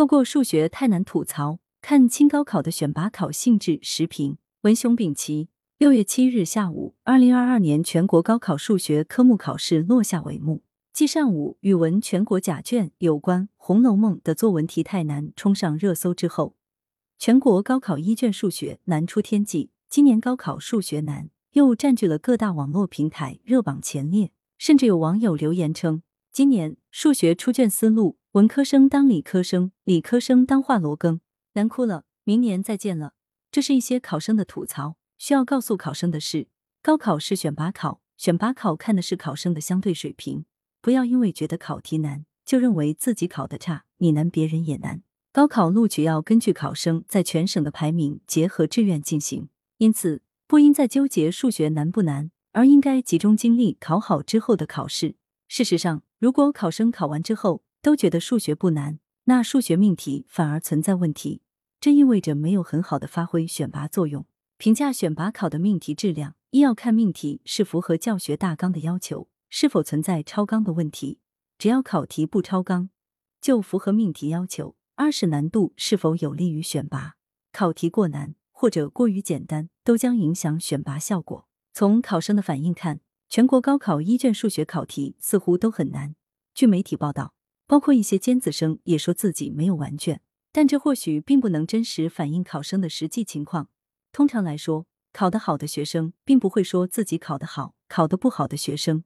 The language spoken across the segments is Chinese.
透过数学太难吐槽，看清高考的选拔考性质时评。文雄丙奇，六月七日下午，二零二二年全国高考数学科目考试落下帷幕。继上午语文全国甲卷有关《红楼梦》的作文题太难冲上热搜之后，全国高考一卷数学难出天际。今年高考数学难又占据了各大网络平台热榜前列，甚至有网友留言称，今年数学出卷思路。文科生当理科生，理科生当华罗庚，难哭了。明年再见了。这是一些考生的吐槽。需要告诉考生的是，高考是选拔考，选拔考看的是考生的相对水平。不要因为觉得考题难，就认为自己考的差，你难别人也难。高考录取要根据考生在全省的排名结合志愿进行，因此不应再纠结数学难不难，而应该集中精力考好之后的考试。事实上，如果考生考完之后，都觉得数学不难，那数学命题反而存在问题，这意味着没有很好的发挥选拔作用。评价选拔考的命题质量，一要看命题是符合教学大纲的要求，是否存在超纲的问题。只要考题不超纲，就符合命题要求。二是难度是否有利于选拔，考题过难或者过于简单，都将影响选拔效果。从考生的反应看，全国高考一卷数学考题似乎都很难。据媒体报道。包括一些尖子生也说自己没有完卷，但这或许并不能真实反映考生的实际情况。通常来说，考得好的学生并不会说自己考得好，考得不好的学生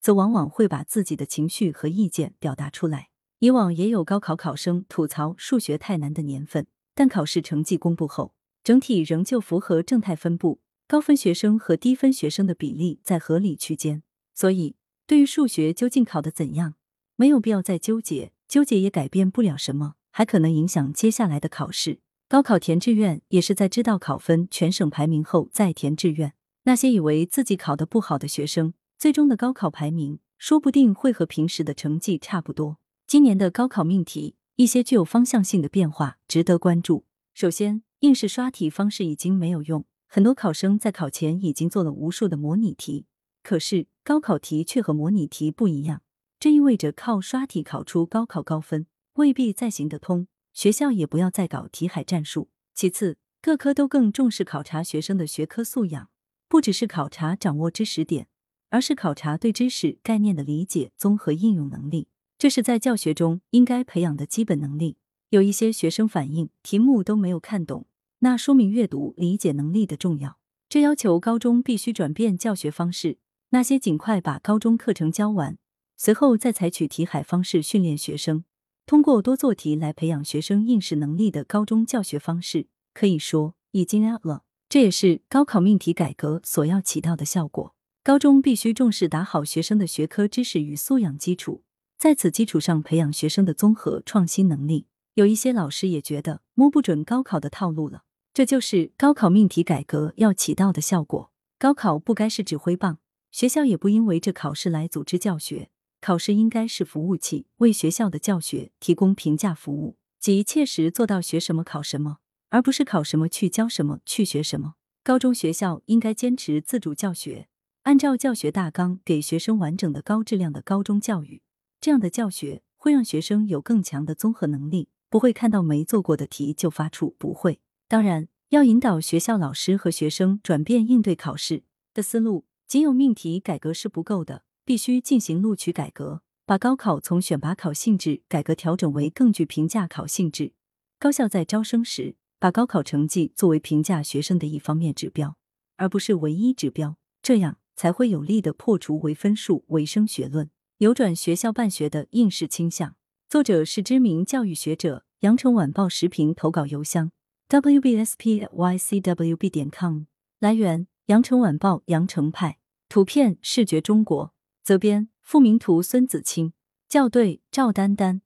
则往往会把自己的情绪和意见表达出来。以往也有高考考生吐槽数学太难的年份，但考试成绩公布后，整体仍旧符合正态分布，高分学生和低分学生的比例在合理区间。所以，对于数学究竟考得怎样？没有必要再纠结，纠结也改变不了什么，还可能影响接下来的考试。高考填志愿也是在知道考分、全省排名后再填志愿。那些以为自己考得不好的学生，最终的高考排名说不定会和平时的成绩差不多。今年的高考命题一些具有方向性的变化值得关注。首先，应试刷题方式已经没有用，很多考生在考前已经做了无数的模拟题，可是高考题却和模拟题不一样。这意味着靠刷题考出高考高分未必再行得通，学校也不要再搞题海战术。其次，各科都更重视考察学生的学科素养，不只是考察掌握知识点，而是考察对知识概念的理解、综合应用能力。这是在教学中应该培养的基本能力。有一些学生反映题目都没有看懂，那说明阅读理解能力的重要。这要求高中必须转变教学方式，那些尽快把高中课程教完。随后再采取题海方式训练学生，通过多做题来培养学生应试能力的高中教学方式，可以说已经 out 了。这也是高考命题改革所要起到的效果。高中必须重视打好学生的学科知识与素养基础，在此基础上培养学生的综合创新能力。有一些老师也觉得摸不准高考的套路了，这就是高考命题改革要起到的效果。高考不该是指挥棒，学校也不应为这考试来组织教学。考试应该是服务器，为学校的教学提供评价服务，即切实做到学什么考什么，而不是考什么去教什么去学什么。高中学校应该坚持自主教学，按照教学大纲给学生完整的高质量的高中教育。这样的教学会让学生有更强的综合能力，不会看到没做过的题就发出不会。当然，要引导学校老师和学生转变应对考试的思路，仅有命题改革是不够的。必须进行录取改革，把高考从选拔考性质改革调整为更具评价考性质。高校在招生时，把高考成绩作为评价学生的一方面指标，而不是唯一指标，这样才会有力的破除唯分数、唯升学论，扭转学校办学的应试倾向。作者是知名教育学者，羊城晚报时评投稿邮箱：wbspycwb 点 com。来源：羊城晚报羊城派。图片：视觉中国。责编：付明图，孙子清，校对：赵丹丹。